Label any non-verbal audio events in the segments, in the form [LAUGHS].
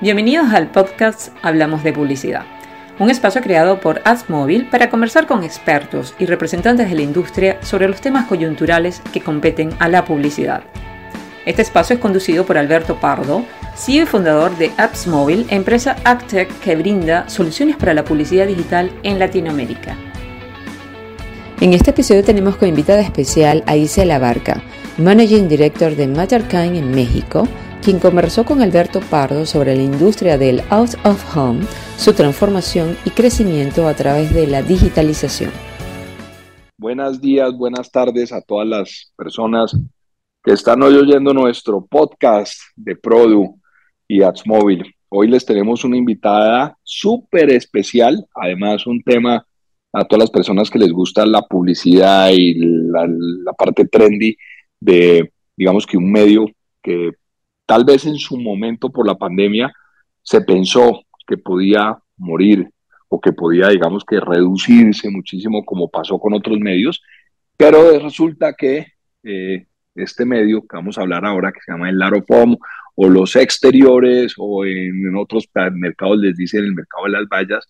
Bienvenidos al podcast Hablamos de Publicidad, un espacio creado por AdsMobile para conversar con expertos y representantes de la industria sobre los temas coyunturales que competen a la publicidad. Este espacio es conducido por Alberto Pardo, CEO y fundador de AppsMobile, empresa AgTech que brinda soluciones para la publicidad digital en Latinoamérica. En este episodio tenemos como invitada especial a Isela Barca, Managing Director de Matterkind en México, quien conversó con Alberto Pardo sobre la industria del out of home, su transformación y crecimiento a través de la digitalización. Buenos días, buenas tardes a todas las personas que están hoy oyendo nuestro podcast de Produ y AdsMobile. Hoy les tenemos una invitada súper especial, además un tema a todas las personas que les gusta la publicidad y la, la parte trendy de, digamos que un medio que Tal vez en su momento por la pandemia se pensó que podía morir o que podía, digamos que, reducirse muchísimo como pasó con otros medios, pero resulta que eh, este medio que vamos a hablar ahora, que se llama el Laropom, o los exteriores, o en, otros mercados les dicen el mercado de las vallas,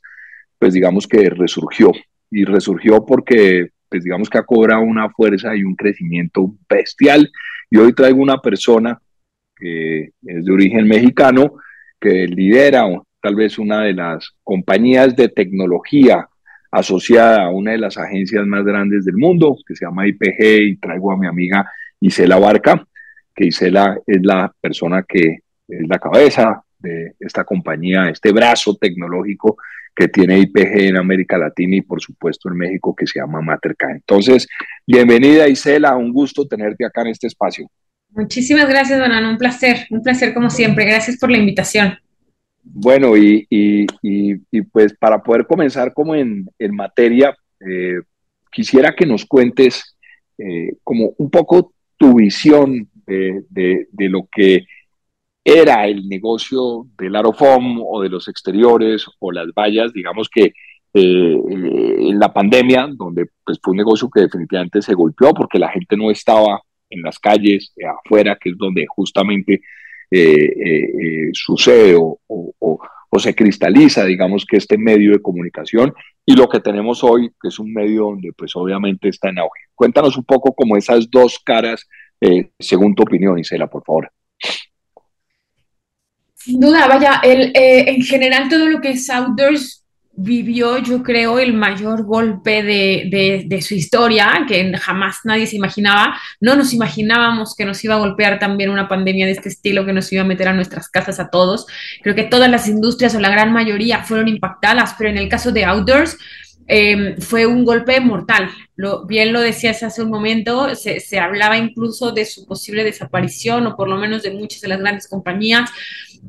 pues digamos que resurgió. Y resurgió porque, pues digamos que ha cobrado una fuerza y un crecimiento bestial. Y hoy traigo una persona que es de origen mexicano, que lidera tal vez una de las compañías de tecnología asociada a una de las agencias más grandes del mundo, que se llama IPG, y traigo a mi amiga Isela Barca, que Isela es la persona que es la cabeza de esta compañía, este brazo tecnológico que tiene IPG en América Latina y por supuesto en México que se llama Materca. Entonces, bienvenida Isela, un gusto tenerte acá en este espacio. Muchísimas gracias, Donan. Un placer, un placer como siempre. Gracias por la invitación. Bueno, y, pues para poder comenzar como en, materia, eh, quisiera que nos cuentes eh, como un poco tu visión de, lo que era el negocio del Arofom o de los exteriores o las vallas, digamos que eh, en la pandemia, donde pues fue un negocio que definitivamente se golpeó porque la gente no estaba en las calles, eh, afuera, que es donde justamente eh, eh, sucede o, se cristaliza, digamos, que este medio de comunicación y lo que tenemos hoy, que es un medio donde pues obviamente está en auge. Cuéntanos un poco como esas dos caras, según tu opinión, Isela, por favor. Sin duda, vaya, el, en general todo lo que es outdoors vivió, yo creo, el mayor golpe de, su historia, que jamás nadie se imaginaba. No nos imaginábamos que nos iba a golpear también una pandemia de este estilo, que nos iba a meter a nuestras casas a todos. Creo que todas las industrias o la gran mayoría fueron impactadas, pero en el caso de Outdoors, Em, fue un golpe mortal. Lo, bien lo decías hace un momento, se, hablaba incluso de su posible desaparición o por lo menos de muchas de las grandes compañías,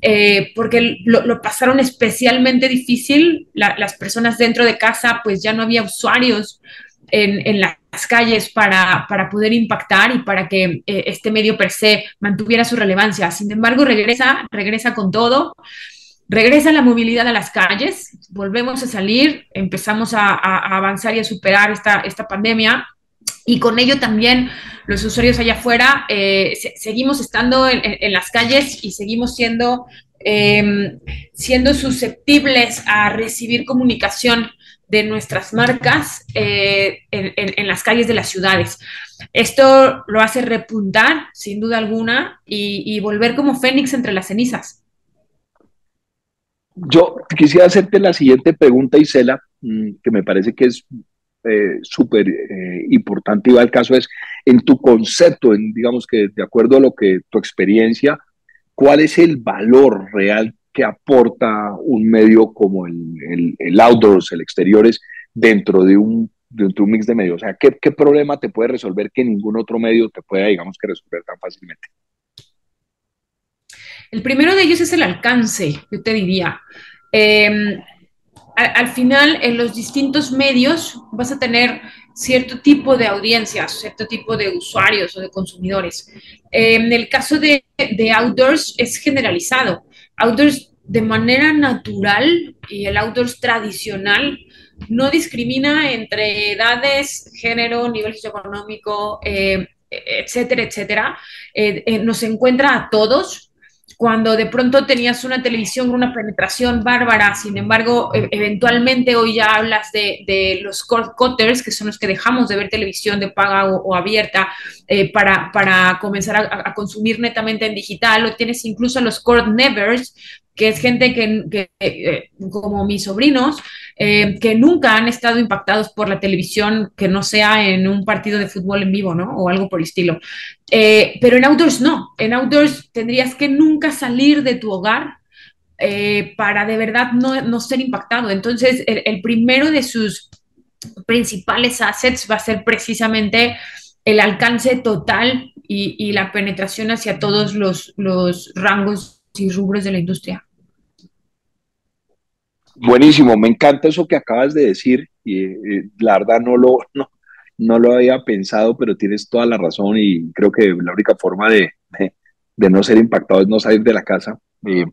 eh, porque lo, pasaron especialmente difícil. las personas dentro de casa, pues ya no había usuarios en, las calles para, poder impactar y para que eh, este medio per se mantuviera su relevancia. Sin embargo, regresa, regresa con todo regresa la movilidad a las calles, volvemos a salir, empezamos a, avanzar y a superar esta, esta pandemia. Y con ello también los usuarios allá afuera eh, seguimos estando en, las calles y seguimos siendo, em, siendo susceptibles a recibir comunicación de nuestras marcas eh, en, las calles de las ciudades. Esto lo hace repuntar, sin duda alguna, y volver como fénix entre las cenizas. Yo quisiera hacerte la siguiente pregunta, Isela, mm, que me parece que es eh, súper eh, importante y va al caso es, en tu concepto, en, digamos que de acuerdo a lo que tu experiencia, ¿cuál es el valor real que aporta un medio como el, el, outdoors, el exteriores, dentro de un, dentro de un mix de medios? O sea, ¿qué, ¿qué problema te puede resolver que ningún otro medio te pueda, digamos, que resolver tan fácilmente? El primero de ellos es el alcance, yo te diría. Em, al, final, en los distintos medios vas a tener cierto tipo de audiencias, cierto tipo de usuarios o de consumidores. en el caso de, outdoors es generalizado. Outdoors de manera natural y el outdoors tradicional no discrimina entre edades, género, nivel socioeconómico, eh, etcétera, etcétera. Eh, eh, nos encuentra a todos cuando de pronto tenías una televisión con una penetración bárbara, sin embargo, e eventualmente hoy ya hablas de, de, los cord cutters, que son los que dejamos de ver televisión de paga o, abierta eh, para, para, comenzar a, a, consumir netamente en digital, o tienes incluso los cord nevers, que es gente que, que eh, como mis sobrinos, eh, que nunca han estado impactados por la televisión, que no sea en un partido de fútbol en vivo, ¿no? O algo por el estilo. Eh, pero en outdoors no. En outdoors tendrías que nunca salir de tu hogar eh, para de verdad no, no, ser impactado. Entonces, el, el primero de sus principales assets va a ser precisamente el alcance total y, y, la penetración hacia todos los, los rangos y rubros de la industria. Buenísimo, me encanta eso que acabas de decir y eh, la verdad no lo, [LAUGHS] no, no, lo había pensado, pero tienes toda la razón y creo que la única forma de, de, no ser impactado es no salir de la casa. Eh,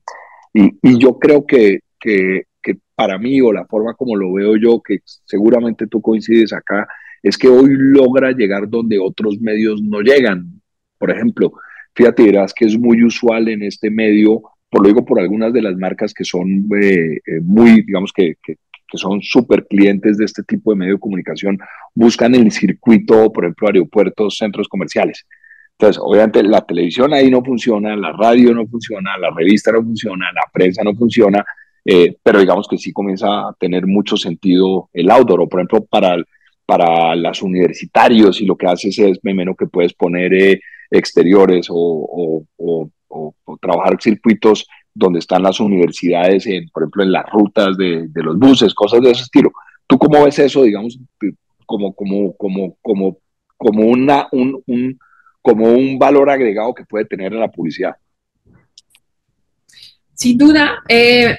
y, y, yo creo que, que, que, para mí o la forma como lo veo yo, que seguramente tú coincides acá, es que hoy logra llegar donde otros medios no llegan. Por ejemplo, fíjate, verás que es muy usual en este medio por lo digo por algunas de las marcas que son eh, eh, muy, digamos que, que, que son súper clientes de este tipo de medio de comunicación, buscan el circuito, por ejemplo, aeropuertos, centros comerciales. Entonces, obviamente la televisión ahí no funciona, la radio no funciona, la revista no funciona, la prensa no funciona, eh, pero digamos que sí comienza a tener mucho sentido el outdoor, o por ejemplo, para, para las universitarios y lo que haces es, me menos que puedes poner eh, exteriores o, o, o o, trabajar circuitos donde están las universidades, en, por ejemplo, en las rutas de, de, los buses, cosas de ese estilo. ¿Tú cómo ves eso, digamos, como, como, como, como, como, una, un, un, como un valor agregado que puede tener en la publicidad? Sin duda, eh,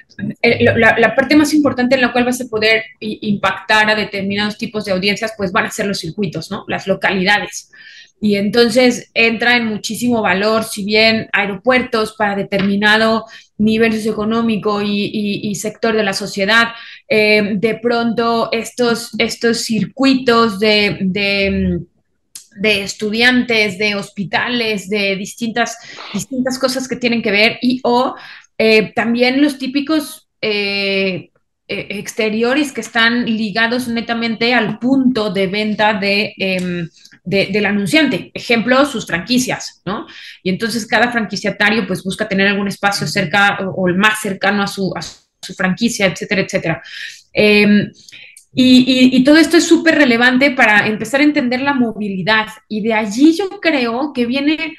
la, la, parte más importante en la cual vas a poder impactar a determinados tipos de audiencias, pues van a ser los circuitos, ¿no? Las localidades y entonces entra en muchísimo valor, si bien aeropuertos para determinado nivel socioeconómico y sector de la sociedad, eh, de pronto estos, estos circuitos de, de, de, estudiantes, de hospitales, de distintas, distintas cosas que tienen que ver y o eh, también los típicos... Eh, exteriores que están ligados netamente al punto de venta de, eh, de, del anunciante. Ejemplo, sus franquicias, ¿no? Y entonces cada franquiciatario pues busca tener algún espacio cerca o, o el más cercano a su, franquicia, etcétera, etcétera. Eh, y, y, y, todo esto es súper relevante para empezar a entender la movilidad. Y de allí yo creo que viene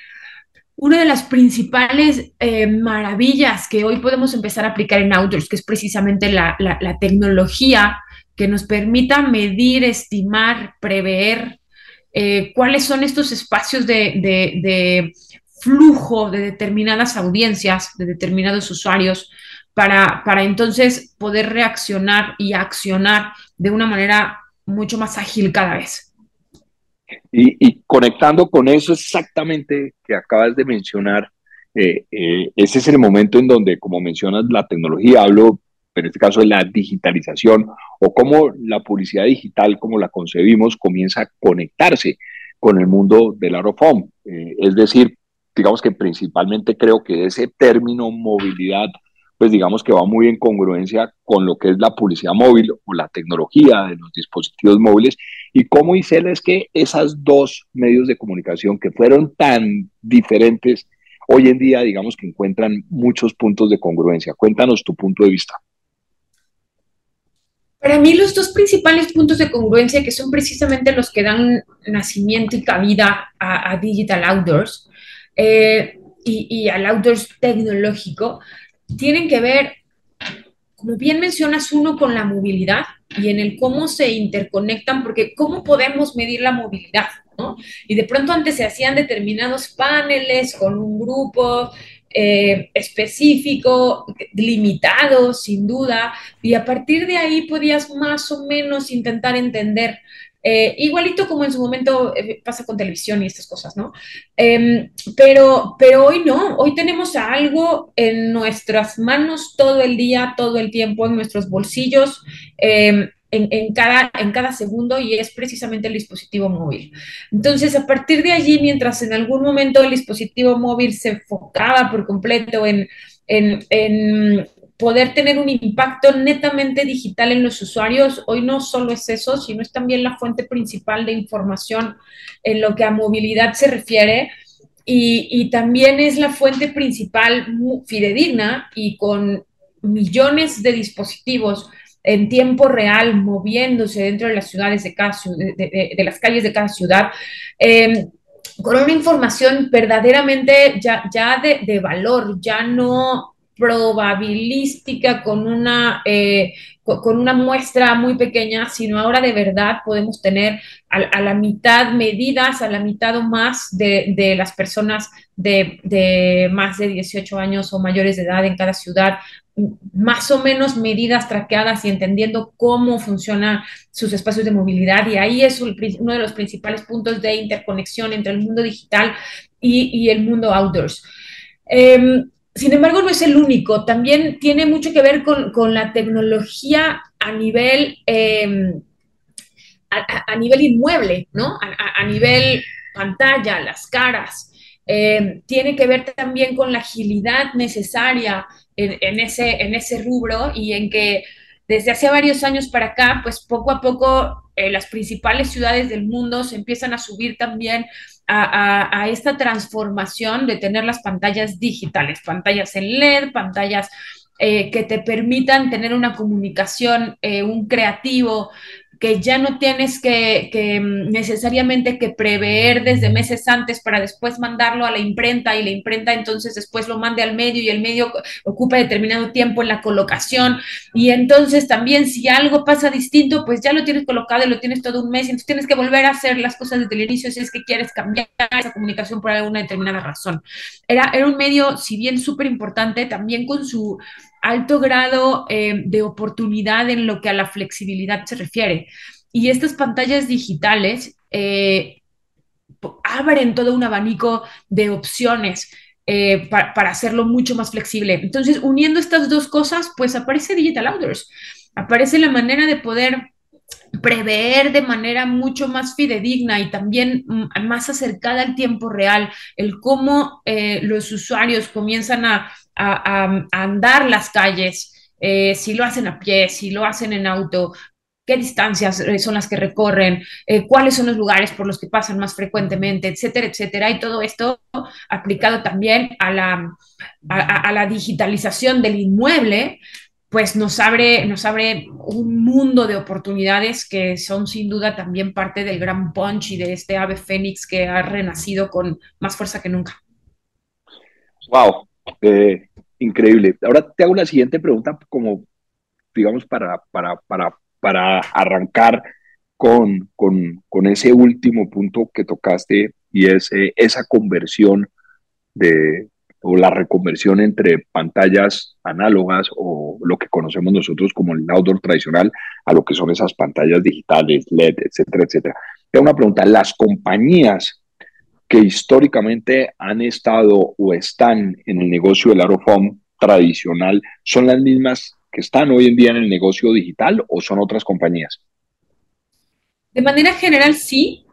una de las principales eh, maravillas que hoy podemos empezar a aplicar en outdoors, que es precisamente la, tecnología que nos permita medir, estimar, prever eh, cuáles son estos espacios de, de, de, flujo de determinadas audiencias, de determinados usuarios, para, para entonces poder reaccionar y accionar de una manera mucho más ágil cada vez. Y, y conectando con eso exactamente que acabas de mencionar, eh, eh, ese es el momento en donde, como mencionas, la tecnología, hablo en este caso de la digitalización o cómo la publicidad digital, como la concebimos, comienza a conectarse con el mundo del home. Eh, es decir, digamos que principalmente creo que ese término movilidad, pues digamos que va muy en congruencia con lo que es la publicidad móvil o la tecnología de los dispositivos móviles y cómo Isela es que esas dos medios de comunicación que fueron tan diferentes, hoy en día digamos que encuentran muchos puntos de congruencia. Cuéntanos tu punto de vista. Para mí los dos principales puntos de congruencia, que son precisamente los que dan nacimiento y cabida a, Digital Outdoors eh, y, al Outdoors tecnológico, tienen que ver, como bien mencionas, uno con la movilidad y en el cómo se interconectan, porque cómo podemos medir la movilidad, ¿no? Y de pronto antes se hacían determinados paneles con un grupo eh, específico, limitado, sin duda, y a partir de ahí podías más o menos intentar entender, eh, igualito como en su momento eh, pasa con televisión y estas cosas, ¿no? Eh, pero, pero hoy no, hoy tenemos algo en nuestras manos todo el día, todo el tiempo, en nuestros bolsillos, en, cada, en cada segundo y es precisamente el dispositivo móvil. Entonces, a partir de allí, mientras en algún momento el dispositivo móvil se enfocaba por completo en, en, poder tener un impacto netamente digital en los usuarios, hoy no solo es eso, sino es también la fuente principal de información en lo que a movilidad se refiere. Y, y también es la fuente principal fidedigna y con millones de dispositivos en tiempo real moviéndose dentro de las ciudades de cada de, de, las calles de cada ciudad, em, con una información verdaderamente ya, ya de, de, valor, ya no probabilística con una, eh, con una muestra muy pequeña, sino ahora de verdad podemos tener a, la mitad medidas, a la mitad o más de, de las personas de, de, más de 18 años o mayores de edad en cada ciudad, más o menos medidas traqueadas y entendiendo cómo funcionan sus espacios de movilidad. Y ahí es uno de los principales puntos de interconexión entre el mundo digital y, y el mundo outdoors. Eh, sin embargo, no es el único. También tiene mucho que ver con, con la tecnología a nivel, eh, a, nivel inmueble, ¿no? A, nivel pantalla, las caras. Eh, tiene que ver también con la agilidad necesaria en, ese, en ese rubro y en que desde hace varios años para acá, pues poco a poco eh, las principales ciudades del mundo se empiezan a subir también a, esta transformación de tener las pantallas digitales, pantallas en LED, pantallas eh, que te permitan tener una comunicación, eh, un creativo, que ya no tienes que, mm, necesariamente que prever desde meses antes para después mandarlo a la imprenta y la imprenta entonces después lo mande al medio y el medio ocupa determinado tiempo en la colocación y entonces también si algo pasa distinto pues ya lo tienes colocado y lo tienes todo un mes y entonces tienes que volver a hacer las cosas desde el inicio si es que quieres cambiar esa comunicación por alguna determinada razón. Era, era un medio, si bien súper importante, también con su alto grado eh, de oportunidad en lo que a la flexibilidad se refiere. Y estas pantallas digitales eh, abren todo un abanico de opciones eh, para, para, hacerlo mucho más flexible. Entonces, uniendo estas dos cosas, pues aparece Digital Outdoors, aparece la manera de poder prever de manera mucho más fidedigna y también mm, más acercada al tiempo real el cómo eh, los usuarios comienzan a, a, andar las calles, eh, si lo hacen a pie, si lo hacen en auto, qué distancias eh, son las que recorren, cuáles son los lugares por los que pasan más frecuentemente, etcétera, etcétera. Y todo esto aplicado también a la, a la digitalización del inmueble, pues nos abre, nos abre un mundo de oportunidades que son sin duda también parte del gran punch y de este ave fénix que ha renacido con más fuerza que nunca. Wow, increíble. Ahora te hago la siguiente pregunta como, digamos, para, para, para, para arrancar con, con, con ese último punto que tocaste y es eh, esa conversión de, o la reconversión entre pantallas análogas o lo que conocemos nosotros como el outdoor tradicional a lo que son esas pantallas digitales, LED, etcétera, etcétera. Tengo una pregunta, las compañías que históricamente han estado o están en el negocio del home tradicional, ¿son las mismas que están hoy en día en el negocio digital o son otras compañías? De manera general, sí,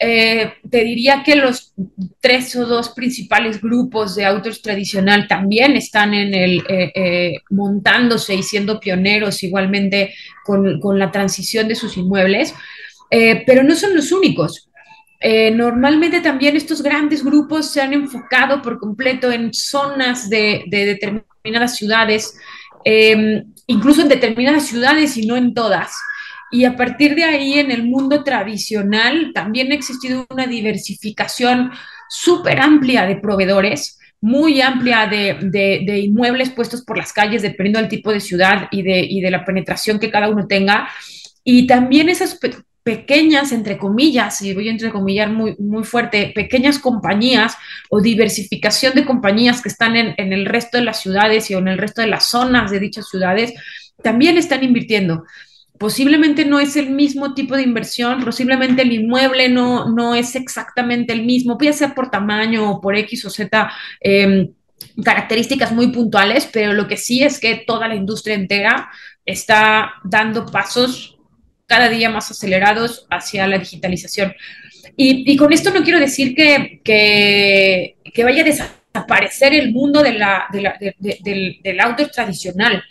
eh, te diría que los tres o dos principales grupos de autos tradicional también están en el eh, eh, montándose y siendo pioneros igualmente con, con la transición de sus inmuebles, eh, pero no son los únicos. normalmente también estos grandes grupos se han enfocado por completo en zonas de, de determinadas ciudades, incluso en determinadas ciudades y no en todas. Y a partir de ahí, en el mundo tradicional, también ha existido una diversificación súper amplia de proveedores, muy amplia de, de, inmuebles puestos por las calles, dependiendo del tipo de ciudad y de, y de la penetración que cada uno tenga. Y también esas pe pequeñas, entre comillas, y voy a entrecomillar muy, muy fuerte, pequeñas compañías o diversificación de compañías que están en, en el resto de las ciudades y en el resto de las zonas de dichas ciudades, también están invirtiendo posiblemente no es el mismo tipo de inversión, posiblemente el inmueble no, no es exactamente el mismo, puede ser por tamaño o por X o Z. Eh, características muy puntuales, pero lo que sí es que toda la industria entera está dando pasos cada día más acelerados hacia la digitalización. Y, con esto no quiero decir que, que, vaya a desaparecer el mundo de del, del outdoor tradicional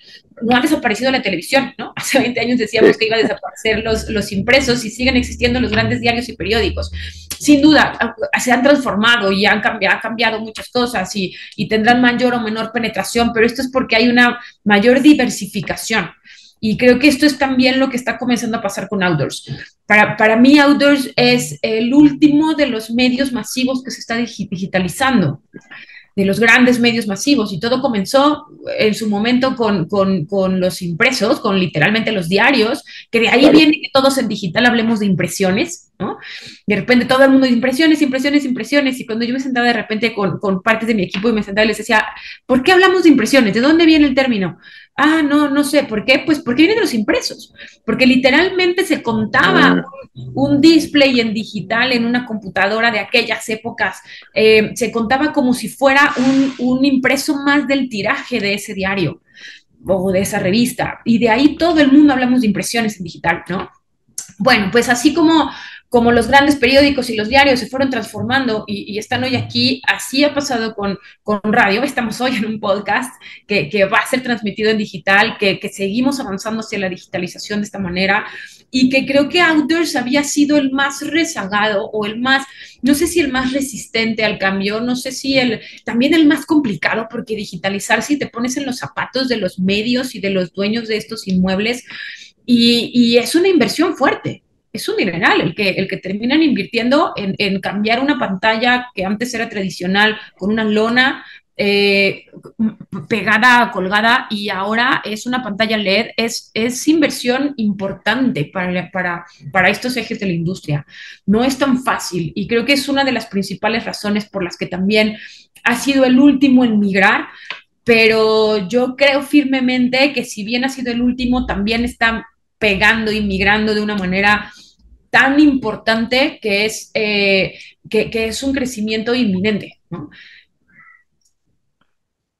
no ha desaparecido la televisión, ¿no? [LAUGHS] Hace 20 años decíamos que iba a desaparecer los, los impresos y siguen existiendo los grandes diarios y periódicos. Sin duda, se han transformado y han cambiado, cambiado muchas cosas y, y tendrán mayor o menor penetración, pero esto es porque hay una mayor diversificación. Y creo que esto es también lo que está comenzando a pasar con Outdoors. Para, para mí, Outdoors es el último de los medios masivos que se está digitalizando de los grandes medios masivos y todo comenzó en su momento con, con, los impresos, con literalmente los diarios, que de ahí viene que todos en digital hablemos de impresiones, ¿no? De repente todo el mundo impresiones, impresiones, impresiones, y cuando yo me sentaba de repente con, con partes de mi equipo y me sentaba y les decía, ¿por qué hablamos de impresiones? ¿De dónde viene el término? Ah, no, no sé, ¿por qué? Pues porque vienen de los impresos, porque literalmente se contaba ah. un display en digital en una computadora de aquellas épocas, eh, se contaba como si fuera un, un impreso más del tiraje de ese diario o de esa revista, y de ahí todo el mundo hablamos de impresiones en digital, ¿no? Bueno, pues así como como los grandes periódicos y los diarios se fueron transformando y, están hoy aquí, así ha pasado con, con, radio. Estamos hoy en un podcast que, que va a ser transmitido en digital, que, que, seguimos avanzando hacia la digitalización de esta manera y que creo que Outdoors había sido el más rezagado o el más, no sé si el más resistente al cambio, no sé si el, también el más complicado, porque digitalizar si te pones en los zapatos de los medios y de los dueños de estos inmuebles y, y es una inversión fuerte es un dineral el que, el que terminan invirtiendo en, cambiar una pantalla que antes era tradicional con una lona eh, pegada, colgada, y ahora es una pantalla LED, es, es inversión importante para, para, para, estos ejes de la industria. No es tan fácil y creo que es una de las principales razones por las que también ha sido el último en migrar, pero yo creo firmemente que si bien ha sido el último, también está pegando y migrando de una manera tan importante que es, eh, que, es un crecimiento inminente.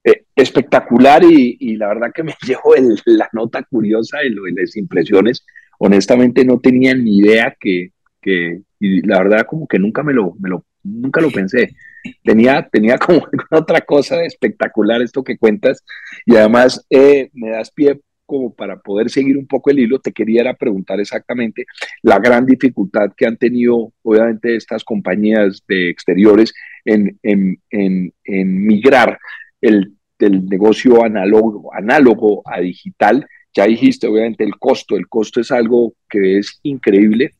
Eh, espectacular y, la verdad que me [LAUGHS] llevo la nota curiosa de, lo, las impresiones. Honestamente no tenía ni idea que, que, y la verdad como que nunca me lo, me lo nunca lo pensé. Tenía, tenía como [LAUGHS] otra cosa espectacular esto que cuentas y además eh, me das pie como para poder seguir un poco el hilo, te quería preguntar exactamente la gran dificultad que han tenido, obviamente, estas compañías de exteriores en, migrar el, negocio análogo, análogo a digital. Ya dijiste, obviamente, el costo. El costo es algo que es increíble.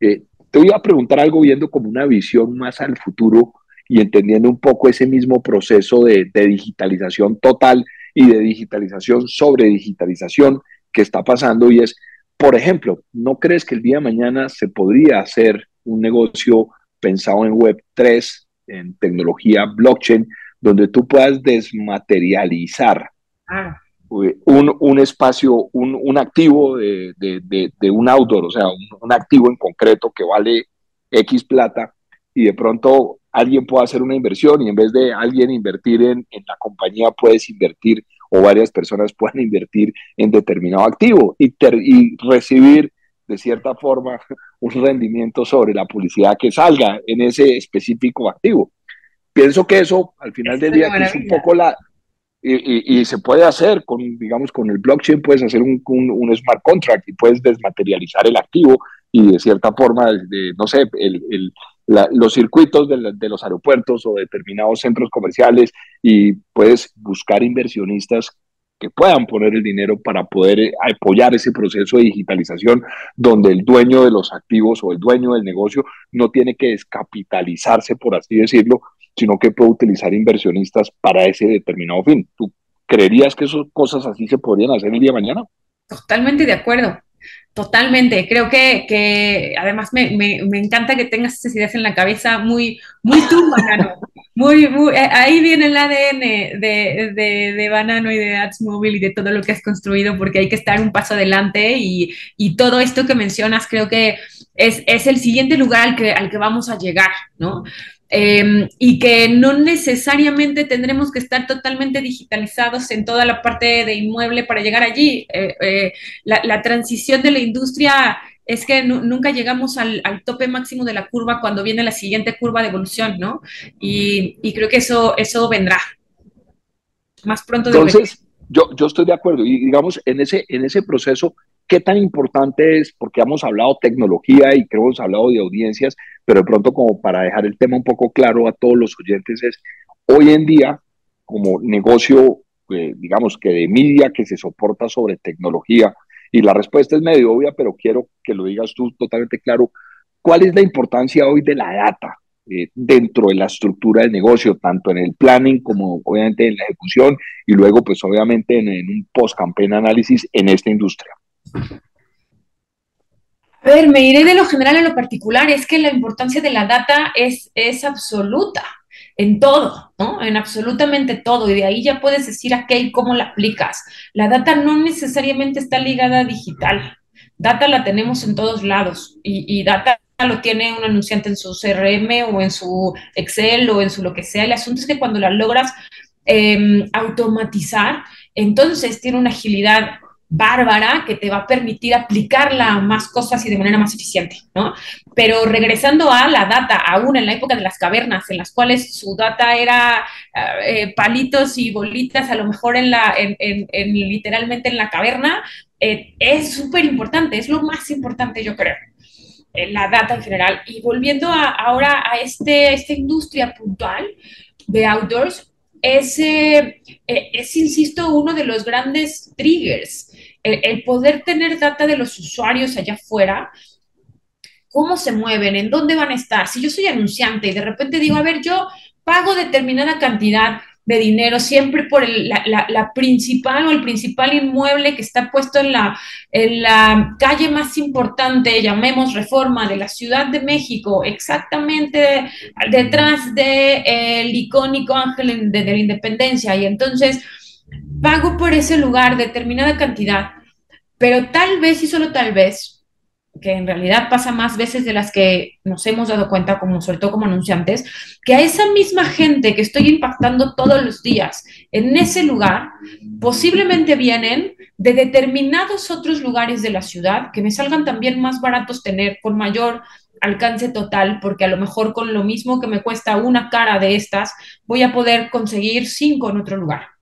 Eh, te voy a preguntar algo viendo como una visión más al futuro y entendiendo un poco ese mismo proceso de digitalización total y de digitalización sobre digitalización que está pasando y es, por ejemplo, ¿no crees que el día de mañana se podría hacer un negocio pensado en Web 3, en tecnología blockchain, donde tú puedas desmaterializar ah. un, un, espacio, un, un activo de, de, de, un outdoor, o sea, un, activo en concreto que vale X plata y de pronto alguien puede hacer una inversión y en vez de alguien invertir en, en la compañía, puedes invertir o varias personas [LAUGHS] puedan invertir en determinado activo y, y recibir de cierta forma [LAUGHS] un rendimiento sobre la publicidad que salga en ese específico activo. Pienso que eso al final del día es un poco la... Y, y, se puede hacer con, digamos, con el blockchain puedes hacer un, un, smart contract y puedes desmaterializar el activo y de cierta forma, de, no sé, el, el, los circuitos de, los aeropuertos o determinados centros comerciales y puedes buscar inversionistas que puedan poner el dinero para poder eh, apoyar ese proceso de digitalización donde el dueño de los activos o el dueño del negocio no tiene que descapitalizarse, por así decirlo, sino que puede utilizar inversionistas para ese determinado fin. ¿Tú creerías que esas cosas así se podrían hacer el día de mañana? Totalmente de acuerdo. Totalmente, creo que, que además me, me, me, encanta que tengas esas ideas en la cabeza muy, muy tú, [LAUGHS] Banano. Muy, muy, eh, ahí viene el ADN de, de, de, Banano y de AdsMobile y de todo lo que has construido, porque hay que estar un paso adelante y, y todo esto que mencionas creo que es, es, el siguiente lugar al que, al que vamos a llegar, ¿no? Em, y que no necesariamente tendremos que estar totalmente digitalizados en toda la parte de inmueble para llegar allí. Eh, eh, la, transición de la industria es que nunca llegamos al, tope máximo de la curva cuando viene la siguiente curva de evolución, ¿no? Y, creo que eso, eso vendrá más pronto de Entonces, yo, yo estoy de acuerdo. Y digamos, en ese, en ese proceso, ¿qué tan importante es? Porque hemos hablado tecnología y creo que hemos hablado de audiencias, pero de pronto como para dejar el tema un poco claro a todos los oyentes es, hoy en día, como negocio, eh, digamos que de media que se soporta sobre tecnología, y la respuesta es medio obvia, pero quiero que lo digas tú totalmente claro. ¿Cuál es la importancia hoy de la data eh, dentro de la estructura del negocio, tanto en el planning como obviamente en la ejecución y luego pues obviamente en, un post-campaign análisis en esta industria? A ver, me iré de lo general a lo particular. Es que la importancia de la data es, es absoluta en todo, ¿no? En absolutamente todo. Y de ahí ya puedes decir a qué y cómo la aplicas. La data no necesariamente está ligada a digital. Data la tenemos en todos lados y, data lo tiene un anunciante en su CRM o en su Excel o en su lo que sea. El asunto es que cuando la logras em, automatizar, entonces tiene una agilidad bárbara que te va a permitir aplicarla a más cosas y de manera más eficiente, ¿no? Pero regresando a la data, aún en la época de las cavernas, en las cuales su data era eh, palitos y bolitas, a lo mejor en la, en, literalmente en la caverna, eh, es súper importante, es lo más importante, yo creo la data en general. Y volviendo ahora a este, esta industria puntual de outdoors, es, eh, es, insisto, uno de los grandes triggers el, poder tener data de los usuarios allá afuera, cómo se mueven, en dónde van a estar. Si yo soy anunciante y de repente digo, a ver, yo pago determinada cantidad de dinero siempre por la, principal o el principal inmueble que está puesto en la, en la calle más importante, llamemos Reforma, de la Ciudad de México, exactamente detrás del de, icónico Ángel de, de la Independencia. Y entonces pago por ese lugar determinada cantidad, pero tal vez y solo tal vez, que en realidad pasa más veces de las que nos hemos dado cuenta, como sobre todo como anunciantes, que a esa misma gente que estoy impactando todos los días en ese lugar, posiblemente vienen de determinados otros lugares de la ciudad que me salgan también más baratos tener, con mayor alcance total, porque a lo mejor con lo mismo que me cuesta una cara de estas, voy a poder conseguir cinco en otro lugar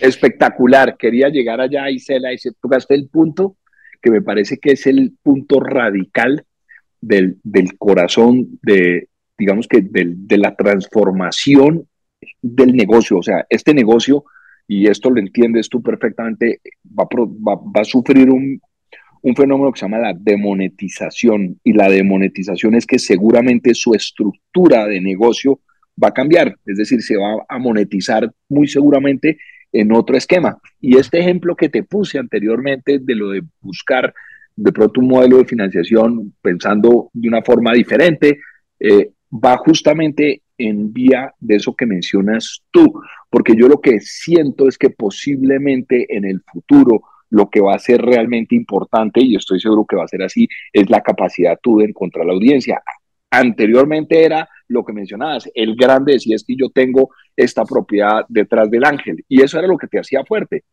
espectacular. Quería llegar allá, Isela, y se tocaste el punto que me parece que es el punto radical del, corazón de, digamos que de la transformación del negocio. O sea, este negocio, y esto lo entiendes tú perfectamente, va, va, a sufrir un, un fenómeno que se llama la demonetización. Y la demonetización es que seguramente su estructura de negocio va a cambiar, es decir, se va a monetizar muy seguramente en otro esquema. Y este ejemplo que te puse anteriormente de lo de buscar de pronto un modelo de financiación pensando de una forma diferente, eh, va justamente en vía de eso que mencionas tú, porque yo lo que siento es que posiblemente en el futuro lo que va a ser realmente importante, y estoy seguro que va a ser así, es la capacidad tú de encontrar la audiencia. Anteriormente era lo que mencionabas, el grande si es que yo tengo esta propiedad detrás del ángel. Y eso era lo que te hacía fuerte.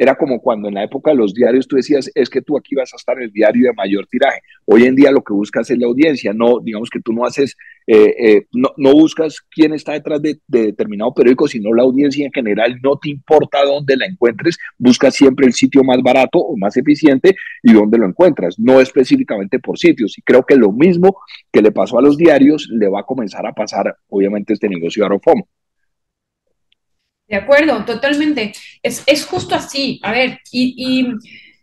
Era como cuando en la época de los diarios tú decías, es que tú aquí vas a estar en el diario de mayor tiraje. Hoy en día lo que buscas es la audiencia, no, digamos que tú no haces, eh, eh, no, no, buscas quién está detrás de, determinado periódico, sino la audiencia en general, no te importa dónde la encuentres, buscas siempre el sitio más barato o más eficiente y dónde lo encuentras, no específicamente por sitios. Y creo que lo mismo que le pasó a los diarios le va a comenzar a pasar, obviamente, este negocio de Arofom. De acuerdo, totalmente. Es, justo así. A ver, y,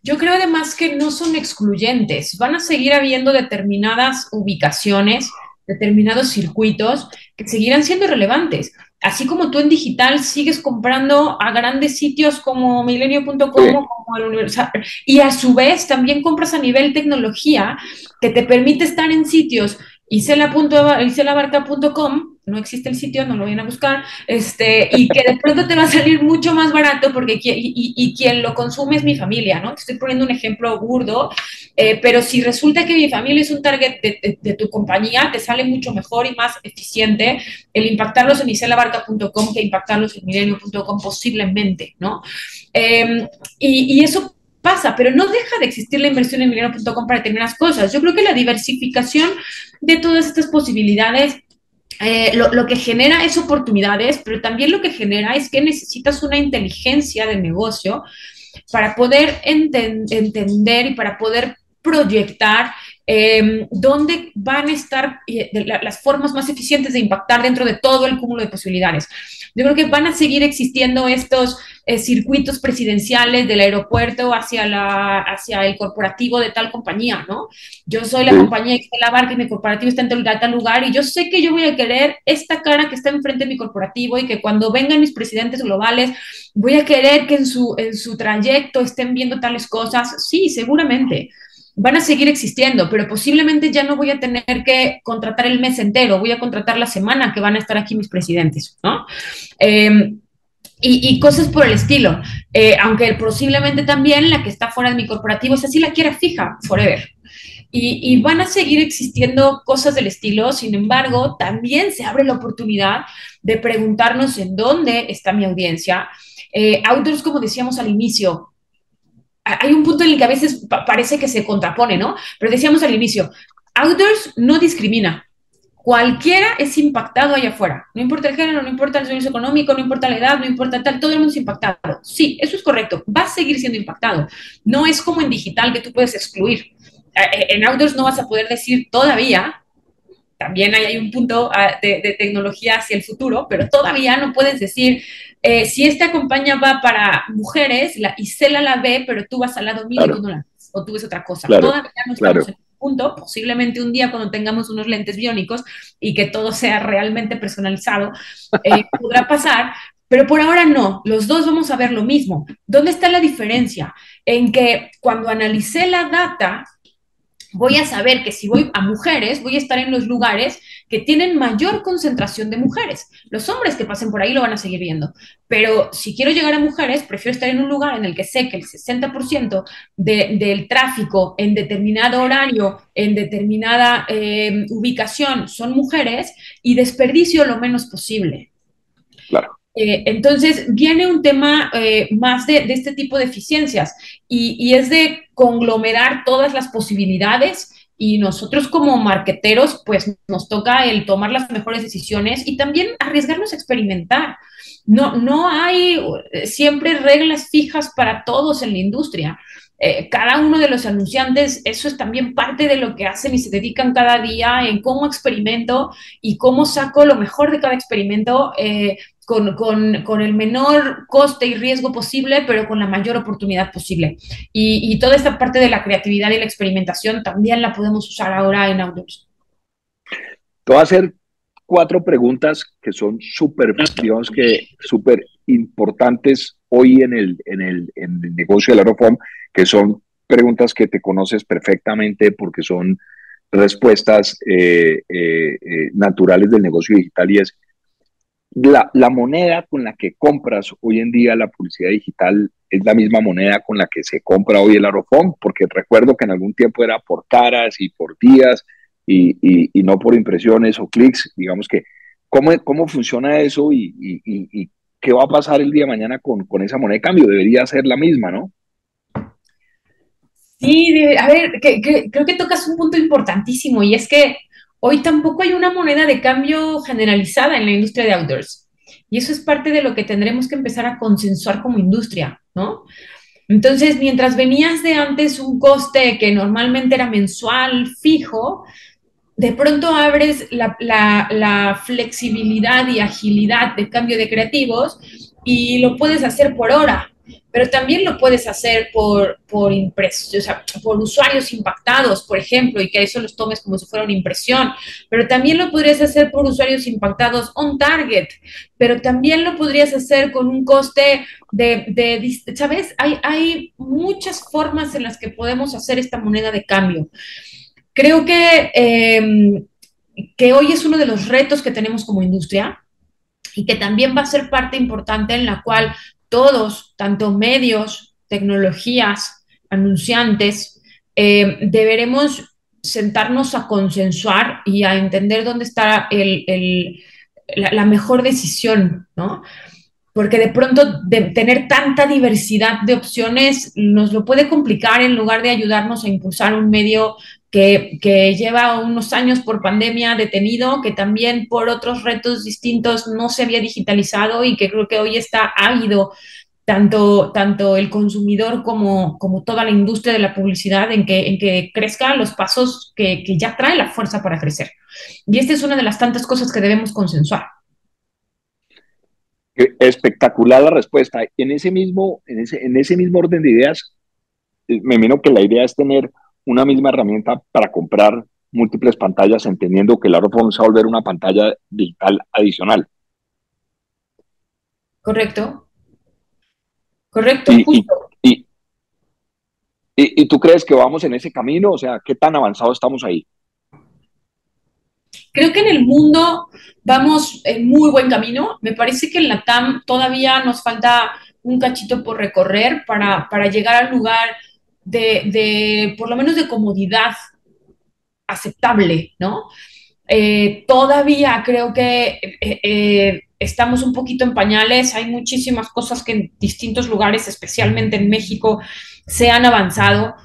yo creo además que no son excluyentes. Van a seguir habiendo determinadas ubicaciones, determinados circuitos que seguirán siendo relevantes. Así como tú en digital sigues comprando a grandes sitios como milenio.com como el Universal, y a su vez también compras a nivel tecnología que te permite estar en sitios isela.com no existe el sitio, no lo vayan a buscar, este, y que de pronto te va a salir mucho más barato porque y, quien lo consume es mi familia, ¿no? Te estoy poniendo un ejemplo burdo, eh, pero si resulta que mi familia es un target de, tu compañía, te sale mucho mejor y más eficiente el impactarlos en iselabarca.com que impactarlos en milenio.com posiblemente, ¿no? Em, y, y eso pasa, pero no deja de existir la inversión en mileno.com para determinadas cosas. Yo creo que la diversificación de todas estas posibilidades eh, lo, que genera es oportunidades, pero también lo que genera es que necesitas una inteligencia de negocio para poder entender y para poder proyectar eh, dónde van a estar eh, las formas más eficientes de impactar dentro de todo el cúmulo de posibilidades. Yo creo que van a seguir existiendo estos eh, circuitos presidenciales del aeropuerto hacia, la, hacia el corporativo de tal compañía, ¿no? Yo soy la compañía que la barca y mi corporativo está en tal lugar y yo sé que yo voy a querer esta cara que está enfrente de mi corporativo y que cuando vengan mis presidentes globales voy a querer que en su, en su trayecto estén viendo tales cosas. Sí, seguramente van a seguir existiendo, pero posiblemente ya no voy a tener que contratar el mes entero, voy a contratar la semana que van a estar aquí mis presidentes, ¿no? Em, y, cosas por el estilo. Eh, aunque posiblemente también la que está fuera de mi corporativo, es así la quiera fija, forever. Y, van a seguir existiendo cosas del estilo, sin embargo, también se abre la oportunidad de preguntarnos en dónde está mi audiencia. Eh, como decíamos al inicio, hay un punto en el que a veces parece que se contrapone, ¿no? Pero decíamos al inicio, Outdoors no discrimina. Cualquiera es impactado allá afuera. No importa el género, no importa el servicio económico, no importa la edad, no importa tal, todo el mundo es impactado. Sí, eso es correcto. Va a seguir siendo impactado. No es como en digital que tú puedes excluir. En Outdoors no vas a poder decir todavía, también hay, un punto ah, de, tecnología hacia el futuro, pero todavía no puedes decir, eh, si esta compañía va para mujeres la, y Cela la ve, pero tú vas al lado mío y tú no la ves, o tú ves otra cosa. todavía no estamos en en punto, posiblemente un día cuando tengamos unos lentes biónicos y que todo sea realmente personalizado, eh, [LAUGHS] podrá pasar, pero por ahora no, los dos vamos a ver lo mismo. ¿Dónde está la diferencia? En que cuando analicé la data, voy a saber que si voy a mujeres, voy a estar en los lugares que tienen mayor concentración de mujeres. Los hombres que pasen por ahí lo van a seguir viendo. Pero si quiero llegar a mujeres, prefiero estar en un lugar en el que sé que el 60% del tráfico en determinado horario, en determinada eh, ubicación son mujeres y desperdicio lo menos posible. Claro. Eh, entonces, viene un tema eh, más de, este tipo de eficiencias y, es de conglomerar todas las posibilidades y nosotros como marqueteros, pues nos toca el tomar las mejores decisiones y también arriesgarnos a experimentar. No, no hay eh, siempre reglas fijas para todos en la industria. cada uno de los anunciantes, eso es también parte de lo que hacen y se dedican cada día en cómo experimento y cómo saco lo mejor de cada experimento con, con, con, el menor coste y riesgo posible, pero con la mayor oportunidad posible. Y, y, toda esta parte de la creatividad y la experimentación también la podemos usar ahora en Outdoors. Te voy a hacer cuatro preguntas que son súper, digamos que súper importantes hoy en el, en, el, en el negocio del Aerofom, que son preguntas que te conoces perfectamente porque son respuestas eh, eh, eh, naturales del negocio digital y es la, la, moneda con la que compras hoy en día la publicidad digital es la misma moneda con la que se compra hoy el Arofón, porque recuerdo que en algún tiempo era por caras y por días y, y, no por impresiones o clics. Digamos que, ¿cómo, cómo funciona eso y, y, qué va a pasar el día de mañana con, con esa moneda de cambio? Debería ser la misma, ¿no? Sí, a ver, creo que tocas un punto importantísimo y es que Hoy tampoco hay una moneda de cambio generalizada en la industria de outdoors. Y eso es parte de lo que tendremos que empezar a consensuar como industria, ¿no? Entonces, mientras venías de antes un coste que normalmente era mensual, fijo, de pronto abres la, flexibilidad y agilidad de cambio de creativos y lo puedes hacer por hora, pero también lo puedes hacer por, por, o sea, por usuarios impactados, por ejemplo, y que eso los tomes como si fuera una impresión, pero también lo podrías hacer por usuarios impactados on target, pero también lo podrías hacer con un coste de, de ¿sabes? Hay, hay muchas formas en las que podemos hacer esta moneda de cambio. Creo que, em, que hoy es uno de los retos que tenemos como industria y que también va a ser parte importante en la cual todos, tanto medios, tecnologías, anunciantes, eh, deberemos sentarnos a consensuar y a entender dónde está la, mejor decisión, ¿no? porque de pronto tener tanta diversidad de opciones nos lo puede complicar en lugar de ayudarnos a impulsar un medio que, que, lleva unos años por pandemia detenido, que también por otros retos distintos no se había digitalizado y que creo que hoy está ávido tanto, tanto el consumidor como, como toda la industria de la publicidad en que, en que crezca los pasos que, que ya trae la fuerza para crecer. Y esta es una de las tantas cosas que debemos consensuar. Espectacular la respuesta. En ese mismo, en ese, en ese mismo orden de ideas, eh, me imagino que la idea es tener una misma herramienta para comprar múltiples pantallas, entendiendo que la vamos a volver una pantalla digital adicional. Correcto. Correcto. Y, y, y, y, tú crees que vamos en ese camino? O sea, ¿qué tan avanzado estamos ahí? Creo que en el mundo vamos en muy buen camino. Me parece que en la TAM todavía nos falta un cachito por recorrer para, para llegar al lugar de, de, por lo menos de comodidad aceptable, ¿no? Eh, todavía creo que eh, eh, estamos un poquito en pañales, hay muchísimas cosas que en distintos lugares, especialmente en México, se han avanzado.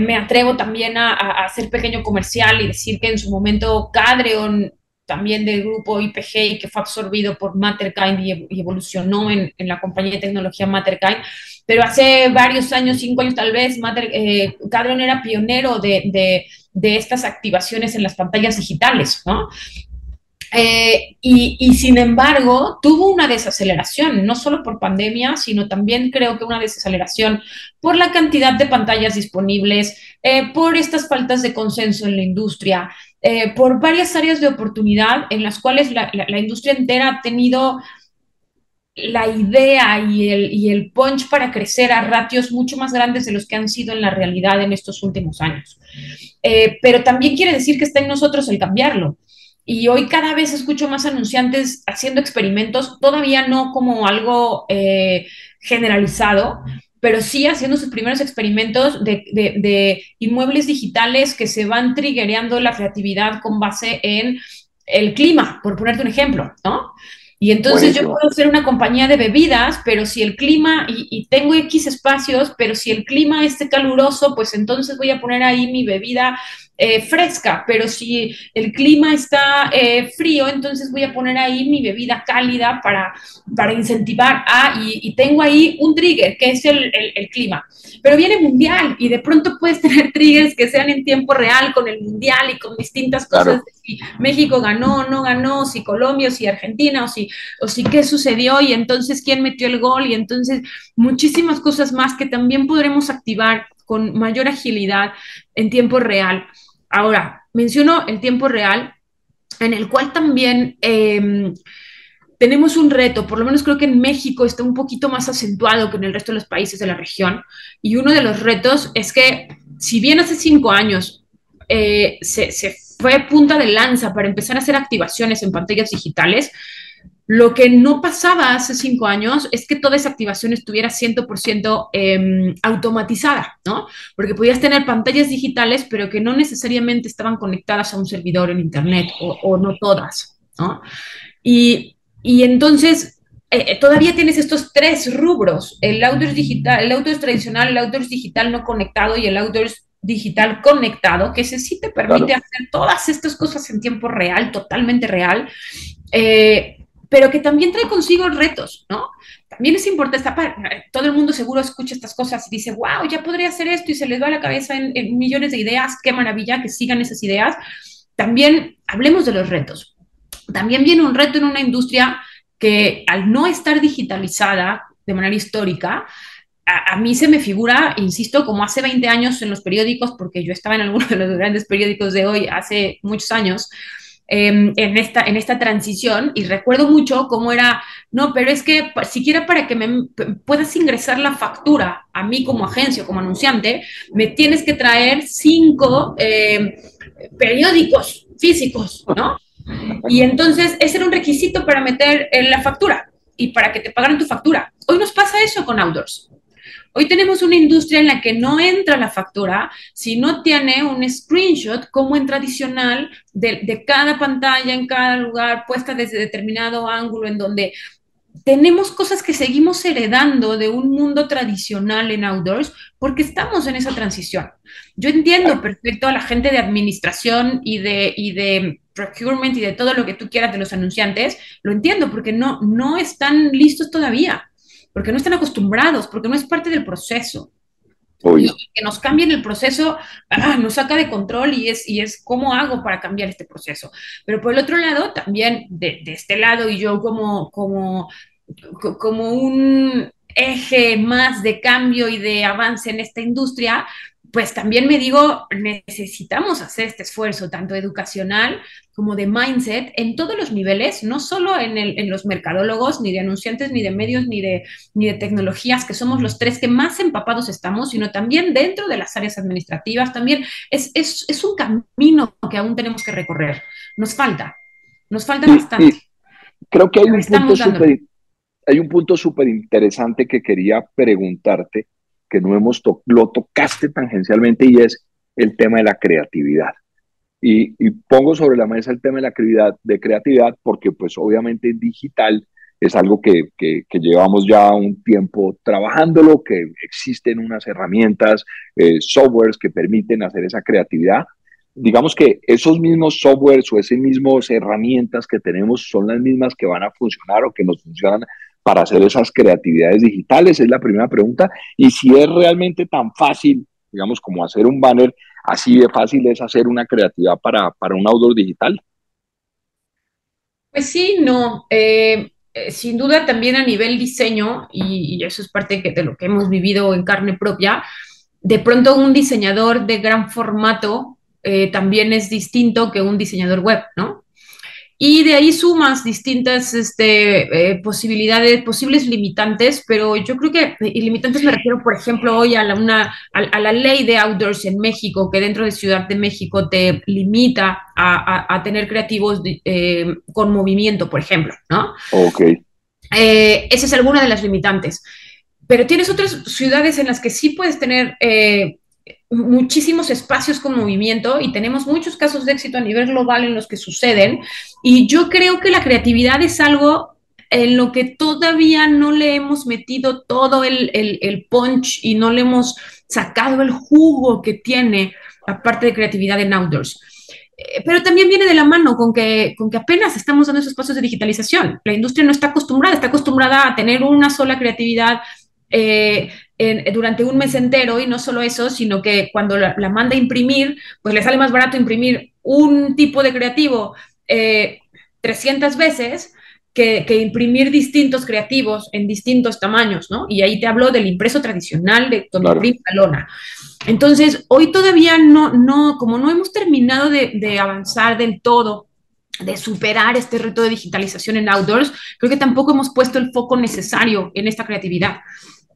Me atrevo también a, a, hacer pequeño comercial y decir que en su momento Cadreon, también del grupo IPG, que fue absorbido por Matterkind y, y evolucionó en, en, la compañía de tecnología Matterkind, pero hace varios años, cinco años tal vez, Matter, eh, Cadreon era pionero de, de, de estas activaciones en las pantallas digitales, ¿no? Eh, y, y, sin embargo, tuvo una desaceleración, no solo por pandemia, sino también creo que una desaceleración por la cantidad de pantallas disponibles, eh, por estas faltas de consenso en la industria, eh, por varias áreas de oportunidad en las cuales la, la, la industria entera ha tenido la idea y el, y el, punch para crecer a ratios mucho más grandes de los que han sido en la realidad en estos últimos años. Eh, pero también quiere decir que está en nosotros el cambiarlo. Y hoy cada vez escucho más anunciantes haciendo experimentos, todavía no como algo eh, generalizado, pero sí haciendo sus primeros experimentos de, de, de, inmuebles digitales que se van triggereando la creatividad con base en el clima, por ponerte un ejemplo, ¿no? Y entonces Buenísimo. yo puedo ser una compañía de bebidas, pero si el clima, y, y, tengo X espacios, pero si el clima es caluroso, pues entonces voy a poner ahí mi bebida eh, fresca, pero si el clima está eh, frío, entonces voy a poner ahí mi bebida cálida para, para incentivar. Ah, y, y tengo ahí un trigger, que es el, el, el, clima. Pero viene mundial y de pronto puedes [LAUGHS] tener triggers que sean en tiempo real con el mundial y con distintas cosas. Claro. Si México ganó, no ganó, si Colombia, o si Argentina, o si, o si qué sucedió y entonces quién metió el gol y entonces muchísimas cosas más que también podremos activar con mayor agilidad en tiempo real. Ahora, menciono el tiempo real, en el cual también eh, tenemos un reto, por lo menos creo que en México está un poquito más acentuado que en el resto de los países de la región, y uno de los retos es que si bien hace cinco años eh, se, se fue punta de lanza para empezar a hacer activaciones en pantallas digitales, lo que no pasaba hace cinco años es que toda esa activación estuviera 100% eh, automatizada, ¿no? Porque podías tener pantallas digitales, pero que no necesariamente estaban conectadas a un servidor en Internet, o, o no todas, ¿no? Y, y entonces eh, todavía tienes estos tres rubros, el outdoors digital, el outdoors tradicional, el outdoors digital no conectado y el outdoors digital conectado, que ese sí te permite claro. hacer todas estas cosas en tiempo real, totalmente real. Eh, pero que también trae consigo retos, ¿no? También es importante, todo el mundo seguro escucha estas cosas y dice, wow, ya podría hacer esto y se les va a la cabeza en, en millones de ideas, qué maravilla que sigan esas ideas. También hablemos de los retos. También viene un reto en una industria que al no estar digitalizada de manera histórica, a, a, mí se me figura, insisto, como hace 20 años en los periódicos, porque yo estaba en algunos de los grandes periódicos de hoy hace muchos años, eh, en, esta, en esta transición y recuerdo mucho cómo era, no, pero es que siquiera para que me puedas ingresar la factura a mí como agencia, como anunciante, me tienes que traer cinco eh, periódicos físicos, ¿no? Y entonces ese era un requisito para meter en la factura y para que te pagaran tu factura. Hoy nos pasa eso con Outdoors. Hoy tenemos una industria en la que no entra la factura si no tiene un screenshot como en tradicional de, cada pantalla, en cada lugar, puesta desde determinado ángulo, en donde tenemos cosas que seguimos heredando de un mundo tradicional en outdoors porque estamos en esa transición. Yo entiendo perfecto a la gente de administración y de, y de procurement y de todo lo que tú quieras de los anunciantes, lo entiendo porque no, no están listos todavía, porque no están acostumbrados, porque no es parte del proceso. Y que nos cambien el proceso ah, nos saca de control y es, y es cómo hago para cambiar este proceso. Pero por el otro lado, también de, de este lado y yo como, como como un eje más de cambio y de avance en esta industria, pues también me digo, necesitamos hacer este esfuerzo, tanto educacional como de mindset, en todos los niveles, no solo en, el, en, los mercadólogos, ni de anunciantes, ni de medios, ni de, ni de tecnologías, que somos los tres que más empapados estamos, sino también dentro de las áreas administrativas, también es, es, es un camino que aún tenemos que recorrer. Nos falta, nos falta bastante. creo que hay un punto hay un punto súper interesante que quería preguntarte, que no hemos tocado, lo tocaste tangencialmente y es el tema de la creatividad. Y, pongo sobre la mesa el tema de la creatividad, de creatividad porque pues obviamente en digital es algo que, que, llevamos ya un tiempo trabajándolo, que existen unas herramientas, eh, softwares que permiten hacer esa creatividad. Digamos que esos mismos softwares o esas mismas herramientas que tenemos son las mismas que van a funcionar o que nos funcionan para hacer esas creatividades digitales? Es la primera pregunta. Y si es realmente tan fácil, digamos, como hacer un banner, así de fácil es hacer una creatividad para, para un outdoor digital. Pues sí, no. Eh, eh, sin duda también a nivel diseño, y, eso es parte de lo que hemos vivido en carne propia, de pronto un diseñador de gran formato eh, también es distinto que un diseñador web, ¿no? Y de ahí sumas distintas este, eh, posibilidades, posibles limitantes, pero yo creo que y limitantes me refiero, por ejemplo, hoy a la, una, a, la ley de outdoors en México, que dentro de Ciudad de México te limita a, a, tener creativos eh, con movimiento, por ejemplo, ¿no? Ok. Eh, esa es alguna de las limitantes. Pero tienes otras ciudades en las que sí puedes tener muchísimos espacios con movimiento y tenemos muchos casos de éxito a nivel global en los que suceden. Y yo creo que la creatividad es algo en lo que todavía no le hemos metido todo el, el, punch y no le hemos sacado el jugo que tiene la parte de creatividad en outdoors. Eh, pero también viene de la mano con que, con que apenas estamos dando esos pasos de digitalización. La industria no está acostumbrada, está acostumbrada a tener una sola creatividad eh, durante un mes entero y no solo eso, sino que cuando la, manda a imprimir, pues le sale más barato imprimir un tipo de creativo 300 eh, veces que, imprimir distintos creativos en distintos tamaños, ¿no? Y ahí te hablo del impreso tradicional de donde imprime la lona. Entonces, hoy todavía no, no, como no hemos terminado de, de avanzar del todo de superar este reto de digitalización en outdoors, creo que tampoco hemos puesto el foco necesario en esta creatividad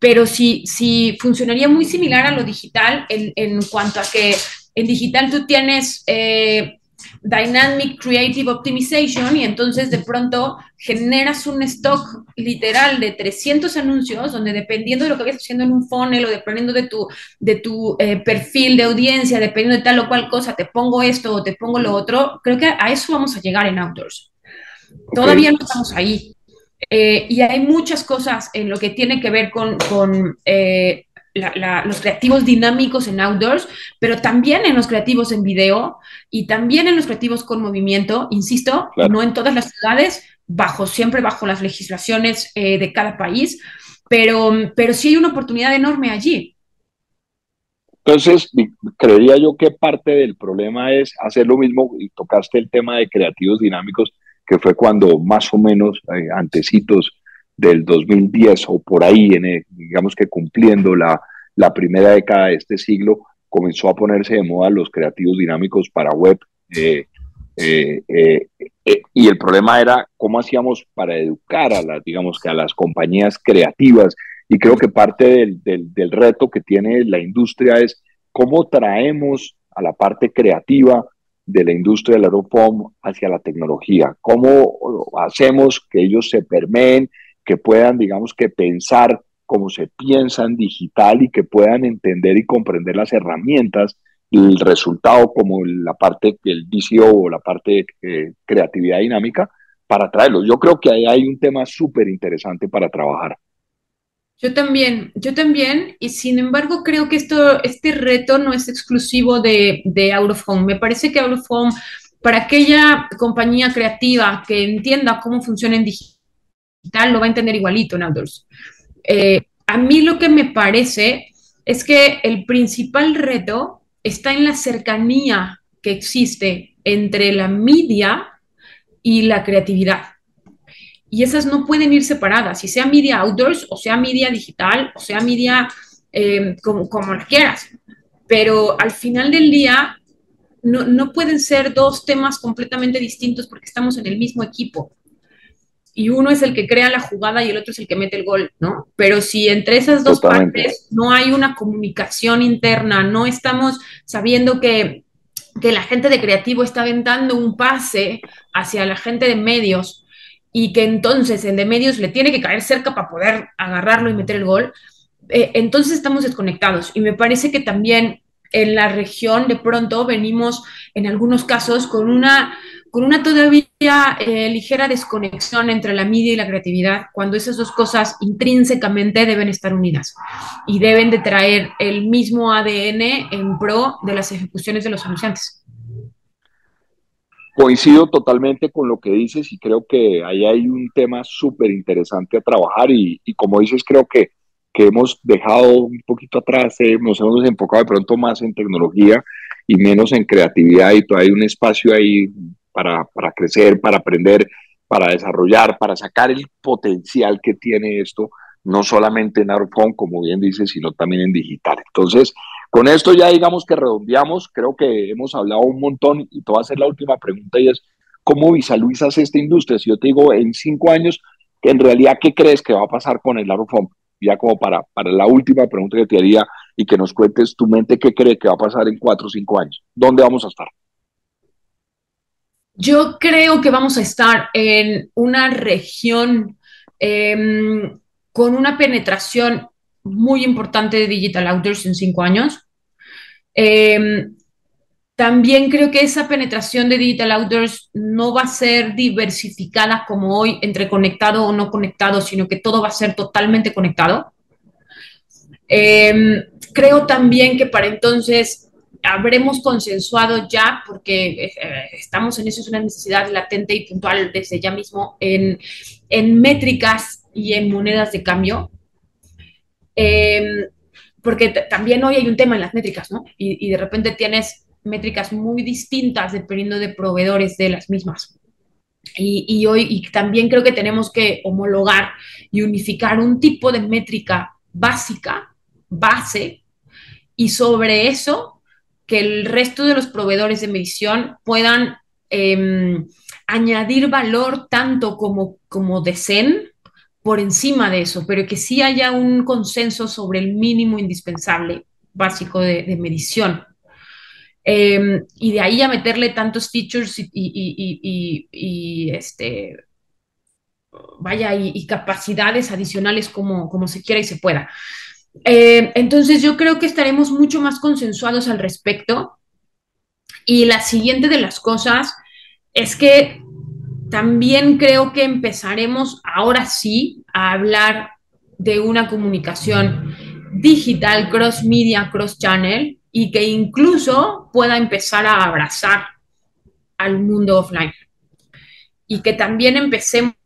pero sí, sí funcionaría muy similar a lo digital en, en cuanto a que en digital tú tienes eh, Dynamic Creative Optimization y entonces de pronto generas un stock literal de 300 anuncios donde dependiendo de lo que vayas haciendo en un funnel o dependiendo de tu, de tu eh, perfil de audiencia, dependiendo de tal o cual cosa, te pongo esto o te pongo lo otro, creo que a eso vamos a llegar en Outdoors. Todavía no estamos ahí, eh, y hay muchas cosas en lo que tiene que ver con, con eh, los creativos dinámicos en outdoors, pero también en los creativos en video y también en los creativos con movimiento, insisto, no en todas las ciudades, bajo, siempre bajo las legislaciones eh, de cada país, pero, pero sí hay una oportunidad enorme allí. Entonces, creería yo que parte del problema es hacer lo mismo, y tocaste el tema de creativos dinámicos, que fue cuando más o menos eh, antecitos del 2010 o por ahí, en digamos que cumpliendo la, la, primera década de este siglo, comenzó a ponerse de moda los creativos dinámicos para web. Eh, eh, y el problema era cómo hacíamos para educar a las, digamos que a las compañías creativas. Y creo que parte del, del reto que tiene la industria es cómo traemos a la parte creativa de la industria del aeropuerto hacia la tecnología. ¿Cómo hacemos que ellos se permeen, que puedan, digamos, que pensar como se piensan digital y que puedan entender y comprender las herramientas el resultado como la parte el DCO o la parte de creatividad dinámica para traerlos. Yo creo que ahí hay un tema súper interesante para trabajar. Yo también, yo también, y sin embargo creo que esto, este reto no es exclusivo de, de Out of Home. Me parece que Out of Home, para aquella compañía creativa que entienda cómo funciona en digital, lo va a entender igualito en Outdoors. Eh, a mí lo que me parece es que el principal reto está en la cercanía que existe entre la media y la creatividad y esas no pueden ir separadas, si sea media outdoors o sea media digital o sea media eh, como, como la quieras. Pero al final del día no, no, pueden ser dos temas completamente distintos porque estamos en el mismo equipo. Y uno es el que crea la jugada y el otro es el que mete el gol, ¿no? Pero si entre esas dos partes no hay una comunicación interna, no estamos sabiendo que, que la gente de creativo está aventando un pase hacia la gente de medios, y que entonces el de medios le tiene que caer cerca para poder agarrarlo y meter el gol, eh, entonces estamos desconectados. Y me parece que también en la región de pronto venimos en algunos casos con una, con una todavía eh, ligera desconexión entre la media y la creatividad, cuando esas dos cosas intrínsecamente deben estar unidas y deben de traer el mismo ADN en pro de las ejecuciones de los anunciantes. Coincido totalmente con lo que dices y creo que ahí hay un tema súper interesante a trabajar y, como dices, creo que, que hemos dejado un poquito atrás, eh, nos hemos enfocado de pronto más en tecnología y menos en creatividad y todavía hay un espacio ahí para, para crecer, para aprender, para desarrollar, para sacar el potencial que tiene esto, no solamente en Arcon, como bien dices, sino también en digital. Entonces, con esto ya digamos que redondeamos, creo que hemos hablado un montón y te voy a hacer la última pregunta y es, ¿cómo visualizas esta industria? Si yo te digo en cinco años, en realidad, ¿qué crees que va a pasar con el Arufom? Ya como para, para la última pregunta que te haría y que nos cuentes tu mente, ¿qué crees que va a pasar en cuatro o cinco años? ¿Dónde vamos a estar? Yo creo que vamos a estar en una región em, con una penetración muy importante de Digital Outdoors en cinco años. Em, también creo que esa penetración de Digital Outdoors no va a ser diversificada como hoy entre conectado o no conectado, sino que todo va a ser totalmente conectado. Em, creo también que para entonces habremos consensuado ya, porque eh, estamos en eso, es una necesidad latente y puntual desde ya mismo, en, en métricas y en monedas de cambio. Eh, porque también hoy hay un tema en las métricas, ¿no? Y, de repente tienes métricas muy distintas dependiendo de proveedores de las mismas. Y, hoy y también creo que tenemos que homologar y unificar un tipo de métrica básica, base, y sobre eso que el resto de los proveedores de medición puedan em, añadir valor tanto como, como deseen por encima de eso, pero que sí haya un consenso sobre el mínimo indispensable básico de, medición. Em, y de ahí a meterle tantos features y, este, vaya, y, capacidades adicionales como, como se quiera y se pueda. Em, entonces yo creo que estaremos mucho más consensuados al respecto. Y la siguiente de las cosas es que también creo que empezaremos ahora sí a hablar de una comunicación digital, cross media, cross channel y que incluso pueda empezar a abrazar al mundo offline. Y que también empecemos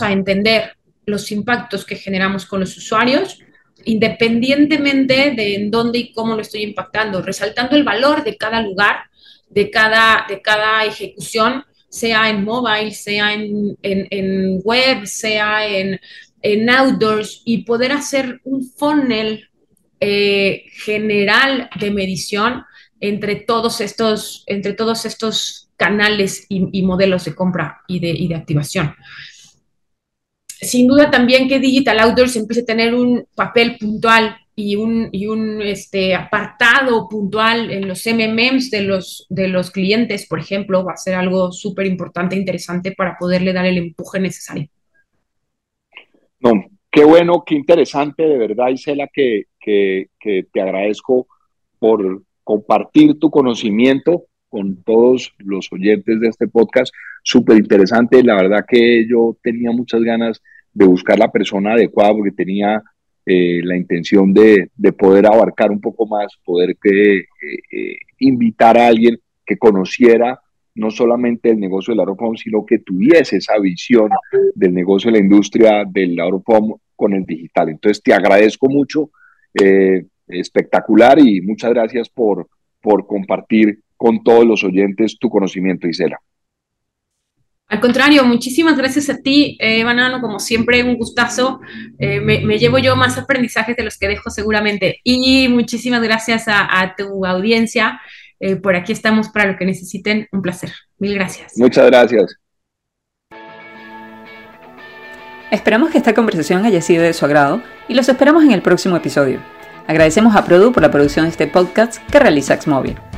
a entender los impactos que generamos con los usuarios, independientemente de en dónde y cómo lo estoy impactando, resaltando el valor de cada lugar, de cada, de cada ejecución sea en mobile, sea en, web, sea en, outdoors, y poder hacer un funnel eh, general de medición entre todos estos, entre todos estos canales y, modelos de compra y de, y de activación. Sin duda también que Digital Outdoors empiece a tener un papel puntual y un, este, apartado puntual en los MMMs de los, de los clientes, por ejemplo, va a ser algo súper importante e interesante para poderle dar el empuje necesario. No, qué bueno, qué interesante, de verdad, Isela, que, que, que te agradezco por compartir tu conocimiento con todos los oyentes de este podcast. Súper interesante. La verdad que yo tenía muchas ganas de buscar la persona adecuada porque tenía eh, la intención de, de, poder abarcar un poco más, poder que, eh, eh, invitar a alguien que conociera no solamente el negocio del Auropom, sino que tuviese esa visión del negocio de la industria del Auropom con el digital. Entonces, te agradezco mucho, espectacular y muchas gracias por, por compartir con todos los oyentes tu conocimiento, Isela. Al contrario, muchísimas gracias a ti, eh, Banano, como siempre, un gustazo. Eh, me, llevo yo más aprendizajes de los que dejo seguramente. Y muchísimas gracias a, tu audiencia. Eh, por aquí estamos para lo que necesiten. Un placer. Mil gracias. Muchas gracias. Esperamos que esta conversación haya sido de su agrado y los esperamos en el próximo episodio. Agradecemos a Produ por la producción de este podcast que realiza Xmobile.